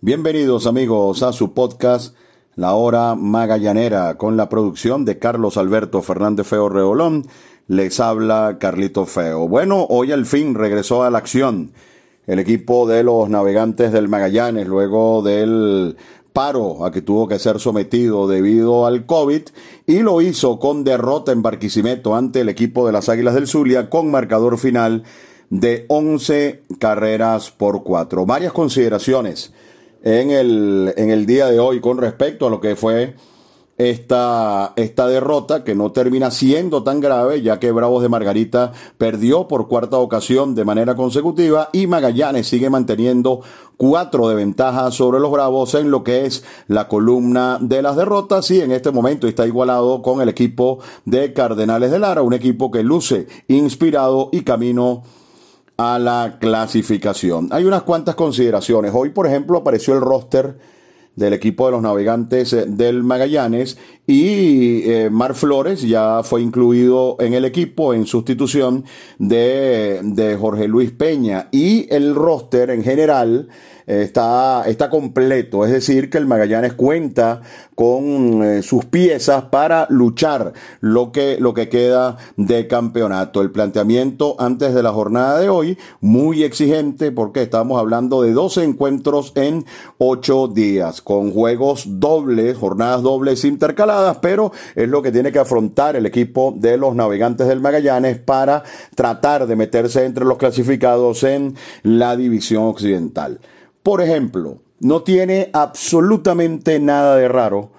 Bienvenidos amigos a su podcast La Hora Magallanera con la producción de Carlos Alberto Fernández Feo Reolón. Les habla Carlito Feo. Bueno, hoy al fin regresó a la acción el equipo de los navegantes del Magallanes luego del paro a que tuvo que ser sometido debido al COVID y lo hizo con derrota en Barquisimeto ante el equipo de las Águilas del Zulia con marcador final de 11 carreras por 4. Varias consideraciones en el, en el día de hoy con respecto a lo que fue esta, esta derrota que no termina siendo tan grave ya que Bravos de Margarita perdió por cuarta ocasión de manera consecutiva y Magallanes sigue manteniendo cuatro de ventaja sobre los Bravos en lo que es la columna de las derrotas. Y en este momento está igualado con el equipo de Cardenales de Lara, un equipo que luce inspirado y camino a la clasificación. Hay unas cuantas consideraciones. Hoy, por ejemplo, apareció el roster del equipo de los navegantes eh, del Magallanes y eh, Mar Flores ya fue incluido en el equipo en sustitución de, de Jorge Luis Peña y el roster en general está, está completo, es decir, que el Magallanes cuenta con eh, sus piezas para luchar lo que, lo que queda de campeonato. El planteamiento antes de la jornada de hoy, muy exigente porque estamos hablando de 12 encuentros en 8 días, con juegos dobles, jornadas dobles intercaladas, pero es lo que tiene que afrontar el equipo de los navegantes del Magallanes para tratar de meterse entre los clasificados en la división occidental. Por ejemplo, no tiene absolutamente nada de raro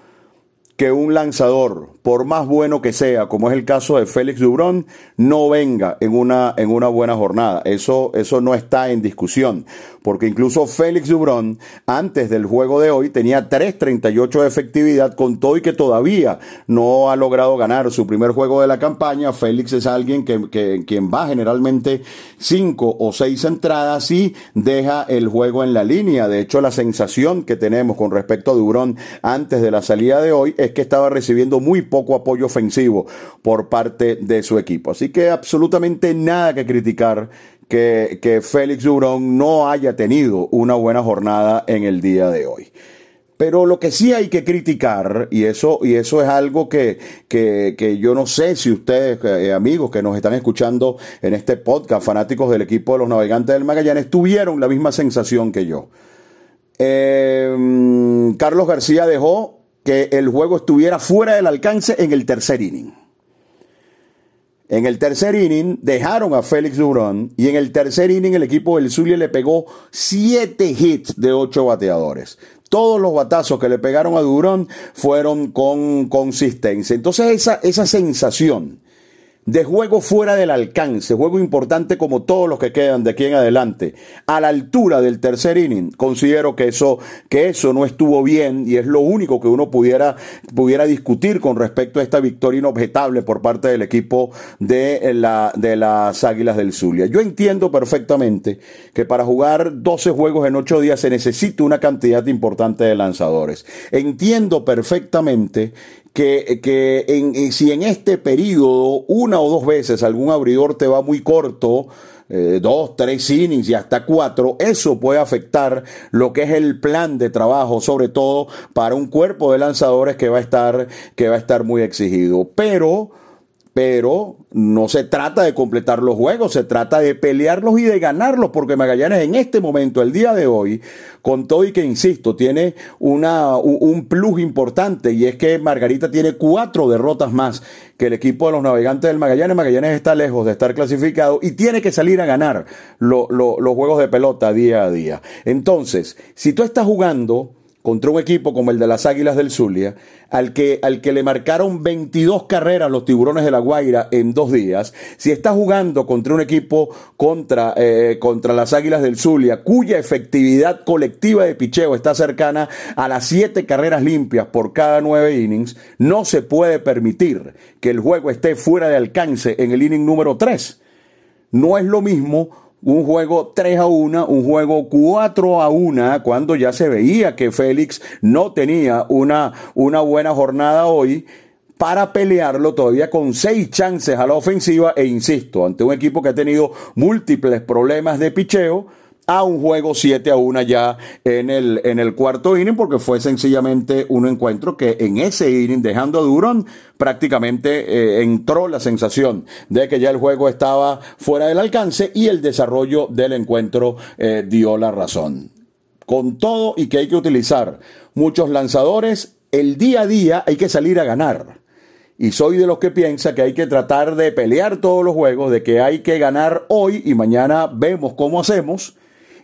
que un lanzador, por más bueno que sea, como es el caso de Félix Dubrón, no venga en una, en una buena jornada. Eso, eso no está en discusión, porque incluso Félix Dubrón, antes del juego de hoy, tenía 3.38 de efectividad con todo y que todavía no ha logrado ganar su primer juego de la campaña. Félix es alguien que, que quien va generalmente 5 o 6 entradas y deja el juego en la línea. De hecho, la sensación que tenemos con respecto a Dubrón antes de la salida de hoy es que estaba recibiendo muy poco apoyo ofensivo por parte de su equipo. Así que absolutamente nada que criticar que, que Félix Durón no haya tenido una buena jornada en el día de hoy. Pero lo que sí hay que criticar, y eso, y eso es algo que, que, yo no sé si ustedes, eh, amigos que nos están escuchando en este podcast, fanáticos del equipo de los navegantes del Magallanes, tuvieron la misma sensación que yo. Eh, Carlos García dejó que el juego estuviera fuera del alcance en el tercer inning. En el tercer inning dejaron a Félix Durán y en el tercer inning el equipo del Zulia le pegó siete hits de ocho bateadores. Todos los batazos que le pegaron a Durán fueron con consistencia. Entonces esa, esa sensación de juego fuera del alcance, juego importante como todos los que quedan de aquí en adelante, a la altura del tercer inning, considero que eso, que eso no estuvo bien y es lo único que uno pudiera, pudiera discutir con respecto a esta victoria inobjetable por parte del equipo de, la, de las Águilas del Zulia. Yo entiendo perfectamente que para jugar 12 juegos en 8 días se necesita una cantidad importante de lanzadores. Entiendo perfectamente que, que en, si en este periodo una o dos veces algún abridor te va muy corto, eh, dos, tres innings y hasta cuatro, eso puede afectar lo que es el plan de trabajo, sobre todo para un cuerpo de lanzadores que va a estar, que va a estar muy exigido. Pero pero no se trata de completar los juegos, se trata de pelearlos y de ganarlos, porque Magallanes en este momento, el día de hoy, con todo y que, insisto, tiene una, un plus importante y es que Margarita tiene cuatro derrotas más que el equipo de los navegantes del Magallanes. Magallanes está lejos de estar clasificado y tiene que salir a ganar los juegos de pelota día a día. Entonces, si tú estás jugando contra un equipo como el de las Águilas del Zulia, al que, al que le marcaron 22 carreras los tiburones de la Guaira en dos días, si está jugando contra un equipo contra, eh, contra las Águilas del Zulia, cuya efectividad colectiva de picheo está cercana a las siete carreras limpias por cada nueve innings, no se puede permitir que el juego esté fuera de alcance en el inning número 3. No es lo mismo un juego 3 a 1, un juego 4 a 1, cuando ya se veía que Félix no tenía una, una buena jornada hoy para pelearlo todavía con seis chances a la ofensiva. E insisto, ante un equipo que ha tenido múltiples problemas de picheo, a un juego 7 a 1 ya en el, en el cuarto inning, porque fue sencillamente un encuentro que en ese inning, dejando a Durón, prácticamente eh, entró la sensación de que ya el juego estaba fuera del alcance y el desarrollo del encuentro eh, dio la razón. Con todo y que hay que utilizar muchos lanzadores, el día a día hay que salir a ganar. Y soy de los que piensa que hay que tratar de pelear todos los juegos, de que hay que ganar hoy y mañana vemos cómo hacemos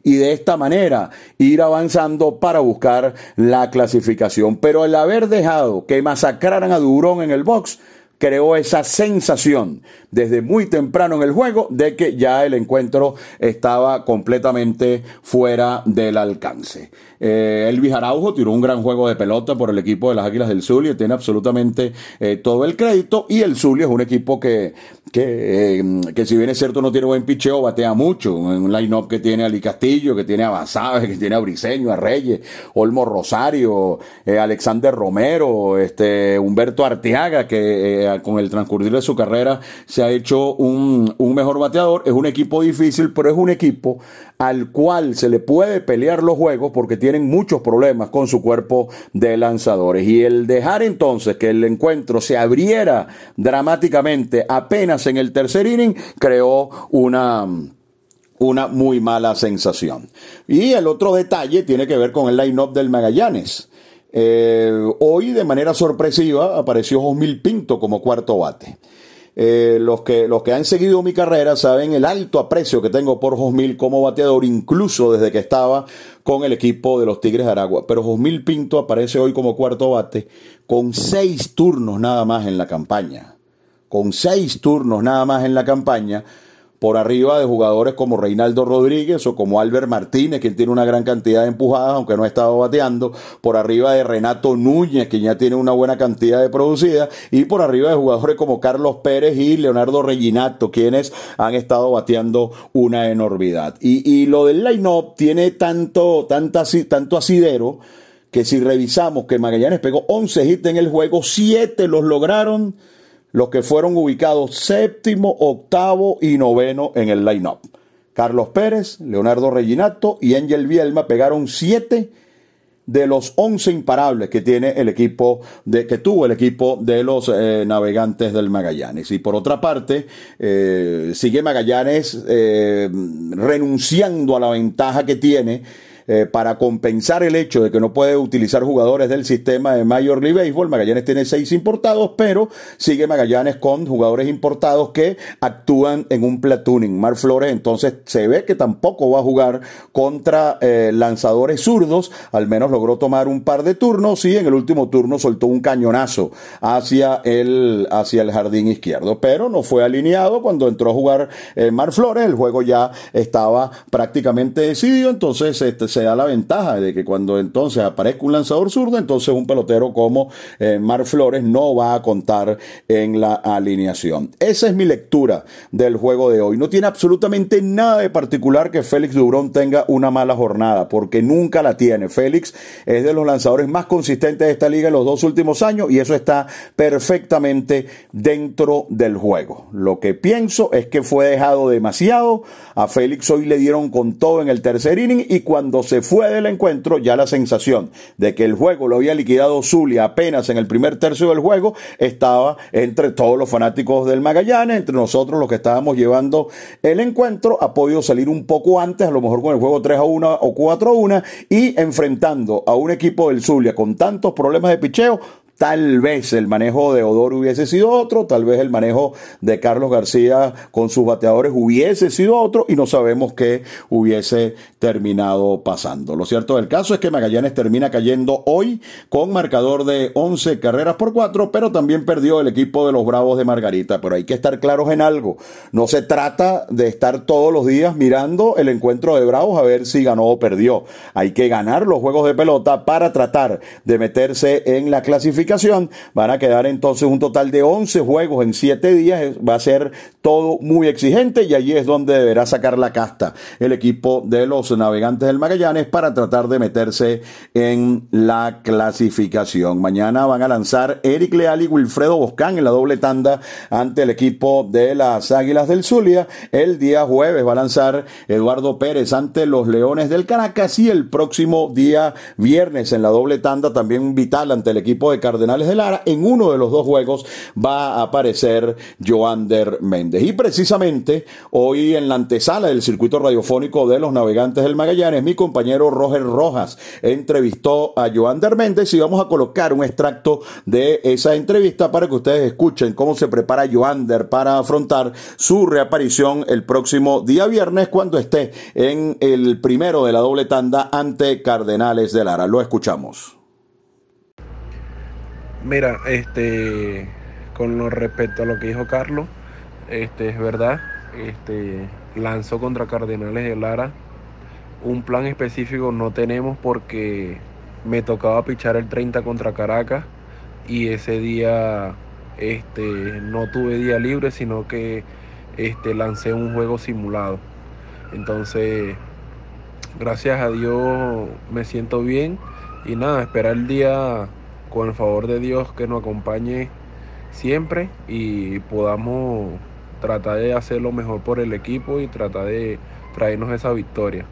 y de esta manera ir avanzando para buscar la clasificación. Pero el haber dejado que masacraran a Durón en el box creó esa sensación desde muy temprano en el juego de que ya el encuentro estaba completamente fuera del alcance. Eh, Elvis Araujo tiró un gran juego de pelota por el equipo de las Águilas del Zulia, tiene absolutamente eh, todo el crédito y el Zulia es un equipo que, que, eh, que, si bien es cierto no tiene buen picheo, batea mucho, un line-up que tiene a Ali Castillo, que tiene a Basabe, que tiene a Briseño, a Reyes, Olmo Rosario, eh, Alexander Romero, este, Humberto Arteaga, que con el transcurrir de su carrera se ha hecho un, un mejor bateador, es un equipo difícil, pero es un equipo al cual se le puede pelear los juegos porque tienen muchos problemas con su cuerpo de lanzadores. Y el dejar entonces que el encuentro se abriera dramáticamente apenas en el tercer inning creó una una muy mala sensación. Y el otro detalle tiene que ver con el line-up del Magallanes. Eh, hoy, de manera sorpresiva, apareció Josmil Pinto como cuarto bate. Eh, los, que, los que han seguido mi carrera saben el alto aprecio que tengo por Josmil como bateador, incluso desde que estaba con el equipo de los Tigres de Aragua. Pero Josmil Pinto aparece hoy como cuarto bate con seis turnos nada más en la campaña. Con seis turnos nada más en la campaña por arriba de jugadores como Reinaldo Rodríguez o como Albert Martínez, quien tiene una gran cantidad de empujadas, aunque no ha estado bateando, por arriba de Renato Núñez, que ya tiene una buena cantidad de producidas, y por arriba de jugadores como Carlos Pérez y Leonardo Reginato, quienes han estado bateando una enormidad. Y, y lo del line-up tiene tanto, tanto asidero que si revisamos que Magallanes pegó 11 hits en el juego, 7 los lograron los que fueron ubicados séptimo, octavo y noveno en el line-up. Carlos Pérez, Leonardo Reginato y Angel Bielma pegaron siete de los once imparables que tiene el equipo de que tuvo el equipo de los eh, navegantes del Magallanes y por otra parte eh, sigue Magallanes eh, renunciando a la ventaja que tiene eh, para compensar el hecho de que no puede utilizar jugadores del sistema de Major League Baseball. Magallanes tiene seis importados, pero sigue Magallanes con jugadores importados que actúan en un platooning. Mar Flores entonces se ve que tampoco va a jugar contra eh, lanzadores zurdos, al menos logró tomar un par de turnos y en el último turno soltó un cañonazo hacia el, hacia el jardín izquierdo, pero no fue alineado cuando entró a jugar eh, Mar Flores, el juego ya estaba prácticamente decidido, entonces este, se da la ventaja de que cuando entonces aparezca un lanzador zurdo, entonces un pelotero como eh, Mar Flores no va a contar en la alineación. Esa es mi lectura del juego de hoy. No tiene absolutamente nada de particular que Félix Durón tenga una mala jornada, porque nunca la tiene. Félix es de los lanzadores más consistentes de esta liga en los dos últimos años y eso está perfectamente dentro del juego. Lo que pienso es que fue dejado demasiado. A Félix hoy le dieron con todo en el tercer inning y cuando se fue del encuentro, ya la sensación de que el juego lo había liquidado Zulia apenas en el primer tercio del juego estaba entre todos los fanáticos del Magallanes, entre nosotros los que estábamos llevando el encuentro, ha podido salir un poco antes, a lo mejor con el juego 3 a 1 o 4 a 1 y enfrentando a un equipo del Zulia con tantos problemas de picheo, Tal vez el manejo de Odor hubiese sido otro, tal vez el manejo de Carlos García con sus bateadores hubiese sido otro y no sabemos qué hubiese terminado pasando. Lo cierto del caso es que Magallanes termina cayendo hoy con marcador de 11 carreras por 4, pero también perdió el equipo de los Bravos de Margarita. Pero hay que estar claros en algo. No se trata de estar todos los días mirando el encuentro de Bravos a ver si ganó o perdió. Hay que ganar los juegos de pelota para tratar de meterse en la clasificación Van a quedar entonces un total de 11 juegos en 7 días. Va a ser todo muy exigente y allí es donde deberá sacar la casta el equipo de los navegantes del Magallanes para tratar de meterse en la clasificación. Mañana van a lanzar Eric Leal y Wilfredo Boscán en la doble tanda ante el equipo de las Águilas del Zulia. El día jueves va a lanzar Eduardo Pérez ante los Leones del Caracas y el próximo día viernes en la doble tanda también vital ante el equipo de Cardenales de Lara. En uno de los dos juegos va a aparecer Joander Méndez. Y precisamente hoy en la antesala del circuito radiofónico de los navegantes del Magallanes, mi compañero Roger Rojas entrevistó a Joander Méndez y vamos a colocar un extracto de esa entrevista para que ustedes escuchen cómo se prepara Joander para afrontar su reaparición el próximo día viernes cuando esté en el primero de la doble tanda ante Cardenales de Lara. Lo escuchamos. Mira, este, con respecto a lo que dijo Carlos, este, es verdad, este, lanzó contra Cardenales de Lara. Un plan específico no tenemos porque me tocaba pichar el 30 contra Caracas y ese día este, no tuve día libre, sino que este, lancé un juego simulado. Entonces, gracias a Dios me siento bien y nada, esperar el día con el favor de Dios que nos acompañe siempre y podamos tratar de hacer lo mejor por el equipo y tratar de traernos esa victoria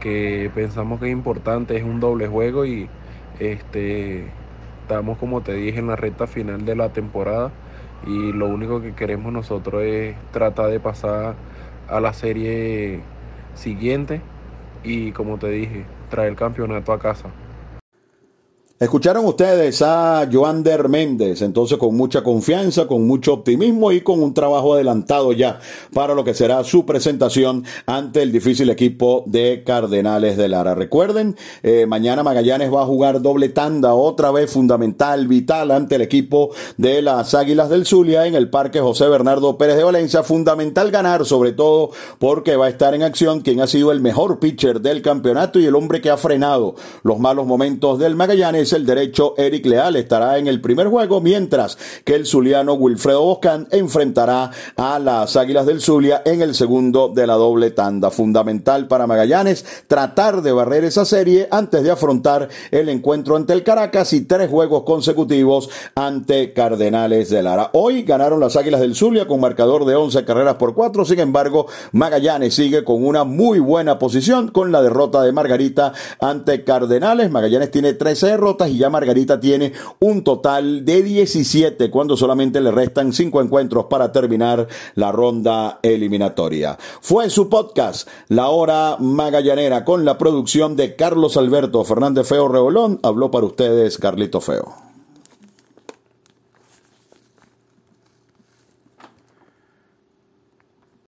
que pensamos que es importante, es un doble juego y este estamos como te dije en la recta final de la temporada y lo único que queremos nosotros es tratar de pasar a la serie siguiente y como te dije, traer el campeonato a casa. Escucharon ustedes a Joander Méndez, entonces con mucha confianza, con mucho optimismo y con un trabajo adelantado ya para lo que será su presentación ante el difícil equipo de Cardenales de Lara. Recuerden, eh, mañana Magallanes va a jugar doble tanda, otra vez fundamental, vital ante el equipo de las Águilas del Zulia en el Parque José Bernardo Pérez de Valencia. Fundamental ganar, sobre todo porque va a estar en acción quien ha sido el mejor pitcher del campeonato y el hombre que ha frenado los malos momentos del Magallanes el derecho Eric Leal estará en el primer juego, mientras que el zuliano Wilfredo Boscan enfrentará a las Águilas del Zulia en el segundo de la doble tanda. Fundamental para Magallanes tratar de barrer esa serie antes de afrontar el encuentro ante el Caracas y tres juegos consecutivos ante Cardenales de Lara. Hoy ganaron las Águilas del Zulia con marcador de 11 carreras por 4, sin embargo Magallanes sigue con una muy buena posición con la derrota de Margarita ante Cardenales. Magallanes tiene 13 y ya Margarita tiene un total de 17 cuando solamente le restan 5 encuentros para terminar la ronda eliminatoria. Fue su podcast La Hora Magallanera con la producción de Carlos Alberto Fernández Feo Reolón. Habló para ustedes Carlito Feo.